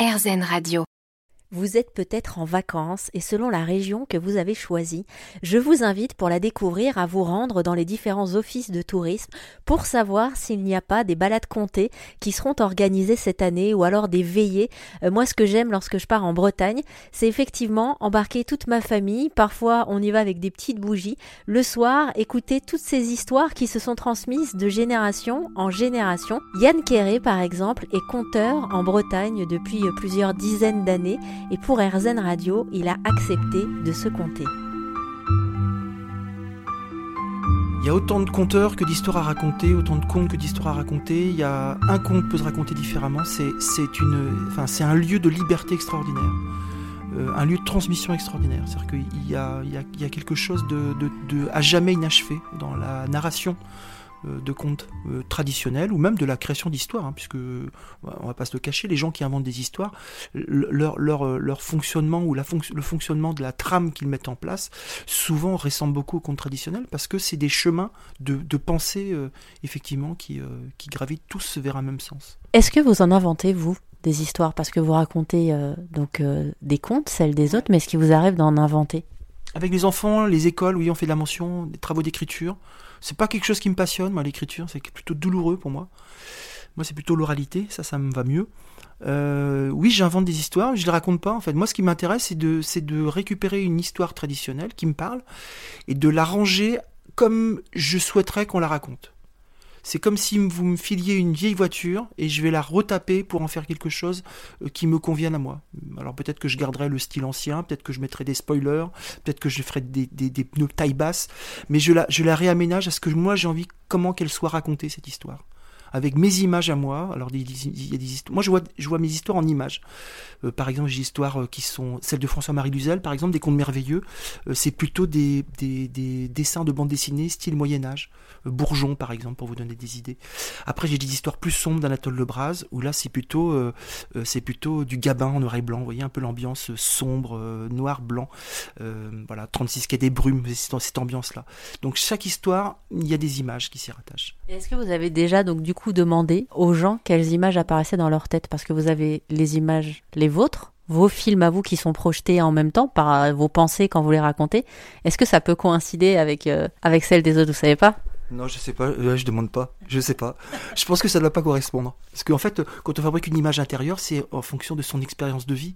RZN Radio. Vous êtes peut-être en vacances et selon la région que vous avez choisie, je vous invite pour la découvrir à vous rendre dans les différents offices de tourisme pour savoir s'il n'y a pas des balades comptées qui seront organisées cette année ou alors des veillées. Euh, moi, ce que j'aime lorsque je pars en Bretagne, c'est effectivement embarquer toute ma famille. Parfois, on y va avec des petites bougies. Le soir, écouter toutes ces histoires qui se sont transmises de génération en génération. Yann Kéré, par exemple, est conteur en Bretagne depuis plusieurs dizaines d'années et pour RZN Radio, il a accepté de se compter. Il y a autant de conteurs que d'histoires à raconter, autant de contes que d'histoires à raconter. Il y a un conte peut se raconter différemment. C'est un lieu de liberté extraordinaire, euh, un lieu de transmission extraordinaire. C'est-à-dire qu'il y a, quelque chose à jamais inachevé dans la narration de contes euh, traditionnels ou même de la création d'histoires, hein, puisque on va pas se le cacher, les gens qui inventent des histoires, leur, leur, euh, leur fonctionnement ou la le fonctionnement de la trame qu'ils mettent en place, souvent ressemble beaucoup aux contes traditionnels parce que c'est des chemins de, de pensée effectivement qui, qui gravitent tous vers un même sens. Est-ce que vous en inventez vous des histoires? Parce que vous racontez donc des contes, celles des autres, mais est-ce qu'il vous arrive d'en inventer? Avec les enfants, les écoles, oui, on fait de la mention, des travaux d'écriture. C'est pas quelque chose qui me passionne, moi, l'écriture, c'est plutôt douloureux pour moi. Moi, c'est plutôt l'oralité, ça, ça me va mieux. Euh, oui, j'invente des histoires, je les raconte pas en fait. Moi, ce qui m'intéresse, c'est de, c'est de récupérer une histoire traditionnelle qui me parle et de l'arranger comme je souhaiterais qu'on la raconte. C'est comme si vous me filiez une vieille voiture et je vais la retaper pour en faire quelque chose euh, qui me convienne à moi. Alors peut-être que je garderai le style ancien, peut-être que je mettrai des spoilers, peut-être que je ferai des, pneus taille basse, mais je la, je la réaménage à ce que moi j'ai envie, comment qu'elle soit racontée cette histoire avec mes images à moi. Alors, il y a des histoires. Moi, je vois, je vois mes histoires en images. Euh, par exemple, j'ai des histoires euh, qui sont celles de François-Marie Luzel, par exemple, des contes merveilleux. Euh, c'est plutôt des, des, des, dessins de bande dessinée style Moyen Âge. Bourgeon, par exemple, pour vous donner des idées. Après, j'ai des histoires plus sombres d'Anatole Lebras, où là, c'est plutôt, c'est plutôt du Gabin en noir et blanc. Vous voyez un peu l'ambiance sombre, noir, blanc. voilà, 36 quai des brumes, cette ambiance-là. Donc, chaque histoire, il y a des images qui s'y rattachent. Est-ce que vous avez déjà, donc, du coup, demandé aux gens quelles images apparaissaient dans leur tête Parce que vous avez les images, les vôtres, vos films à vous qui sont projetés en même temps par vos pensées quand vous les racontez. Est-ce que ça peut coïncider avec, euh, avec celles des autres Vous savez pas? Non, je sais pas, je demande pas, je sais pas. Je pense que ça ne doit pas correspondre. Parce qu'en fait, quand on fabrique une image intérieure, c'est en fonction de son expérience de vie.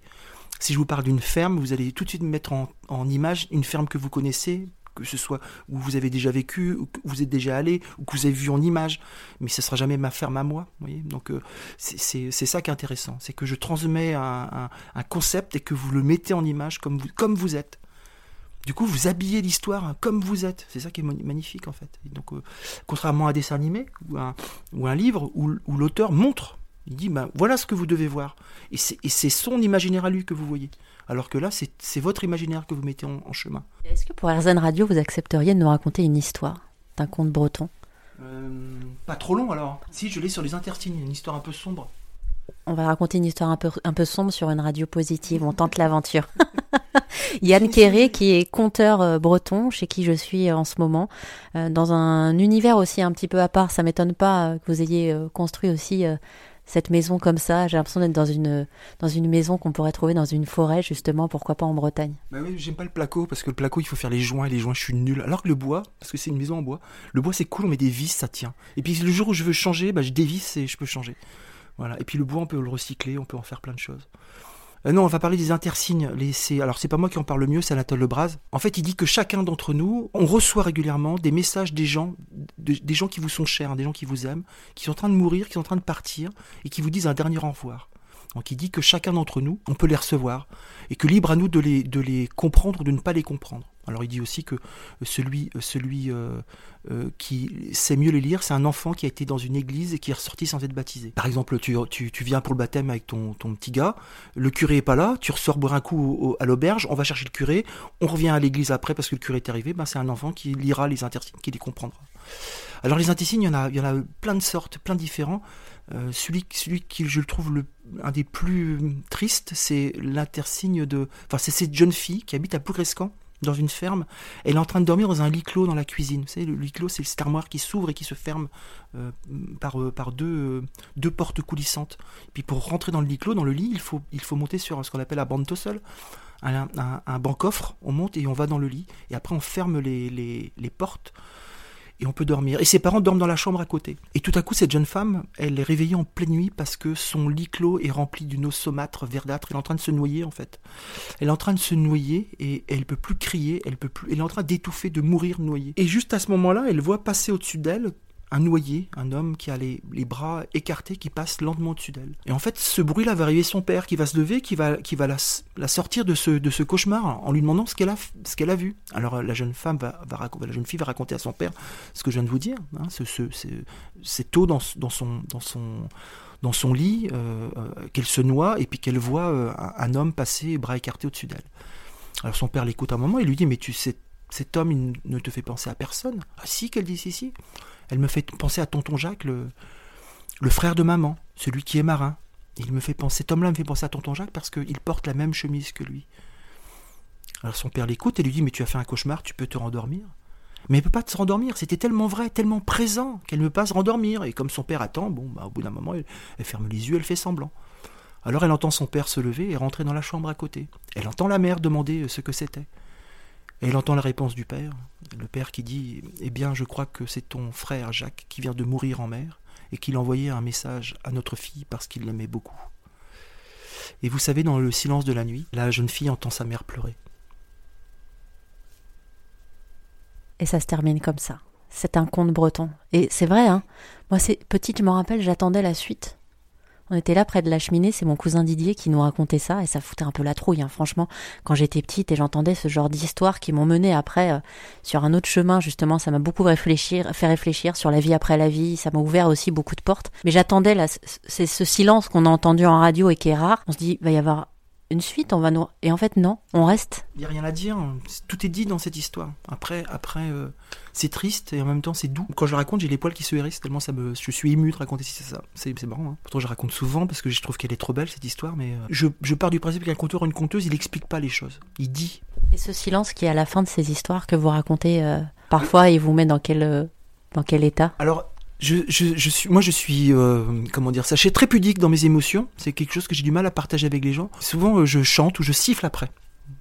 Si je vous parle d'une ferme, vous allez tout de suite mettre en, en image une ferme que vous connaissez, que ce soit où vous avez déjà vécu, où vous êtes déjà allé, ou que vous avez vu en image, mais ce sera jamais ma ferme à moi. Donc euh, c'est ça qui est intéressant, c'est que je transmets un, concept et que vous le mettez en image comme vous, êtes. Du coup, vous habillez l'histoire comme vous êtes. C'est ça qui est magnifique en fait. donc, euh, contrairement à un dessin animé ou un, ou un livre où, où l'auteur montre, il dit ben, voilà ce que vous devez voir. Et c'est son imaginaire à lui que vous voyez alors que là, c'est votre imaginaire que vous mettez en, chemin. Est-ce que pour RZN Radio, vous accepteriez de nous raconter une histoire d'un conte breton? Euh, Pas trop long alors. Si, je l'ai sur les intersignes, une histoire un peu sombre. On va raconter une histoire un peu, un peu sombre sur une radio positive, on tente l'aventure. Yann Kéré, qui est conteur euh, breton, chez qui je suis en ce moment, euh, dans un univers aussi un petit peu à part. Ça m'étonne pas que vous ayez construit aussi cette maison comme ça. J'ai l'impression d'être dans une, dans une maison qu'on pourrait trouver dans une forêt, justement, pourquoi pas en Bretagne. Bah oui, j'aime pas le placo, parce que le placo, il faut faire les joints, et les joints, je suis nul. Alors que le bois, parce que c'est une maison en bois, le bois, c'est cool, on met des vis, ça tient. Et puis le jour où je veux changer, bah, je dévisse et je peux changer. Voilà. Et puis le bois, on peut le recycler, on peut en faire plein de choses. Euh, non, on va parler des intersignes. Les, alors, c'est pas moi qui en parle le mieux, c'est Anatole Lebras. En fait, il dit que chacun d'entre nous, on reçoit régulièrement des messages des gens, des gens qui vous sont chers, hein, des gens qui vous aiment, qui sont en train de mourir, qui sont en train de partir, et qui vous disent un dernier au revoir. Donc il dit que chacun d'entre nous, on peut les recevoir, et que libre à nous de les, de les comprendre ou de ne pas les comprendre. Alors il dit aussi que celui, celui euh, euh, qui sait mieux les lire, c'est un enfant qui a été dans une église et qui est ressorti sans être baptisé. Par exemple, tu, tu, tu viens pour le baptême avec ton, ton, petit gars, le curé est pas là, tu ressors boire un coup à l'auberge, on va chercher le curé, on revient à l'église après parce que le curé est arrivé, ben c'est un enfant qui lira les intersignes, qui les comprendra. Alors les intersignes, il y en a, y en a plein de sortes, plein de différents. Euh, celui, celui qui je le trouve un des plus tristes, c'est l'intersigne de. Enfin, c'est cette jeune fille qui habite à Plougrescan dans une ferme. Elle est en train de dormir dans un lit clos dans la cuisine. Vous savez, le lit clos, c'est cette armoire qui s'ouvre et qui se ferme euh, par, euh, par deux, euh, deux portes coulissantes. puis pour rentrer dans le lit clos, dans le lit, il faut, il faut monter sur ce qu'on appelle un banc tossel, un, un, un banc coffre. On monte et on va dans le lit. Et après, on ferme les, les, les portes et on peut dormir. Et ses parents dorment dans la chambre à côté. Et tout à coup, cette jeune femme, elle est réveillée en pleine nuit parce que son lit clos est rempli d'une eau saumâtre, verdâtre. Elle est en train de se noyer, en fait. Elle est en train de se noyer et elle peut plus crier, elle peut plus, elle est en train d'étouffer, de mourir noyée. Et juste à ce moment-là, elle voit passer au-dessus d'elle un noyé, un homme qui a les, bras écartés, qui passe lentement au-dessus d'elle. Et en fait, ce bruit-là va réveiller son père, qui va se lever, qui va, qui va la, sortir de ce, de ce cauchemar en lui demandant ce qu'elle a, ce qu'elle a vu. Alors la jeune femme va, va, la jeune fille va raconter à son père ce que je viens de vous dire, hein, ce, ce, cette eau dans, dans, son, dans son dans son lit, euh, euh, qu'elle se noie et puis qu'elle voit euh, un, homme passer, bras écartés au-dessus d'elle. Alors son père l'écoute un moment et lui dit mais tu sais cet homme il ne te fait penser à personne. Ah si qu'elle dit si si. Elle me fait penser à tonton Jacques, le, frère de maman, celui qui est marin. Il me fait penser, cet homme-là me fait penser à tonton Jacques parce qu'il porte la même chemise que lui. Alors son père l'écoute et lui dit Mais tu as fait un cauchemar, tu peux te rendormir Mais elle ne peut pas se rendormir, c'était tellement vrai, tellement présent qu'elle ne peut pas se rendormir. Et comme son père attend, bon, bah, au bout d'un moment, elle, elle, ferme les yeux, elle fait semblant. Alors elle entend son père se lever et rentrer dans la chambre à côté. Elle entend la mère demander ce que c'était. Et entend la réponse du père, le père qui dit Eh bien, je crois que c'est ton frère Jacques qui vient de mourir en mer et qu'il envoyait un message à notre fille parce qu'il l'aimait beaucoup. Et vous savez, dans le silence de la nuit, la jeune fille entend sa mère pleurer. Et ça se termine comme ça. C'est un conte breton. Et c'est vrai, hein. Moi, c'est petite, je me rappelle, j'attendais la suite. On était là près de la cheminée, c'est mon cousin Didier qui nous racontait ça et ça foutait un peu la trouille. Hein. Franchement, quand j'étais petite et j'entendais ce genre d'histoires qui m'ont mené après euh, sur un autre chemin, justement, ça m'a beaucoup réfléchir, fait réfléchir sur la vie après la vie. Ça m'a ouvert aussi beaucoup de portes. Mais j'attendais c'est ce silence qu'on a entendu en radio et qui est rare. On se dit, il va y avoir une suite, on va nous... Et en fait, non, on reste. Il n'y a rien à dire, tout est dit dans cette histoire. Après, après euh, c'est triste et en même temps c'est doux. Quand je le raconte, j'ai les poils qui se hérissent tellement ça me... je suis ému de raconter si c'est ça. C'est marrant. Hein. Pourtant, je raconte souvent parce que je trouve qu'elle est trop belle cette histoire, mais euh, je, je, pars du principe qu'un conteur ou une conteuse, il n'explique pas les choses. Il dit. Et ce silence qui est à la fin de ces histoires que vous racontez, euh, parfois, il vous met dans quel, dans quel état? Alors, je, suis, moi, je suis, euh, comment dire, sachez, très pudique dans mes émotions. C'est quelque chose que j'ai du mal à partager avec les gens. Souvent, euh, je chante ou je siffle après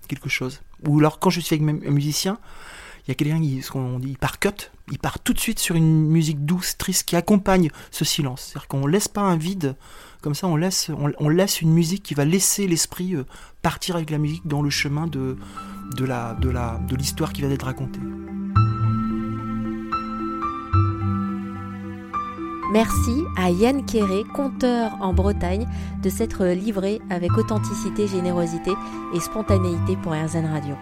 quelque chose. Ou alors, quand je suis avec un musicien, il y a quelqu'un qui, ce qu'on dit, il part cut, il part tout de suite sur une musique douce, triste, qui accompagne ce silence. C'est-à-dire qu'on laisse pas un vide, comme ça, on laisse, on, laisse une musique qui va laisser l'esprit euh, partir avec la musique dans le chemin de, de la, de la, de l'histoire qui va être racontée. Merci à Yann Kéré, conteur en Bretagne, de s'être livré avec authenticité, générosité et spontanéité pour RZN Radio.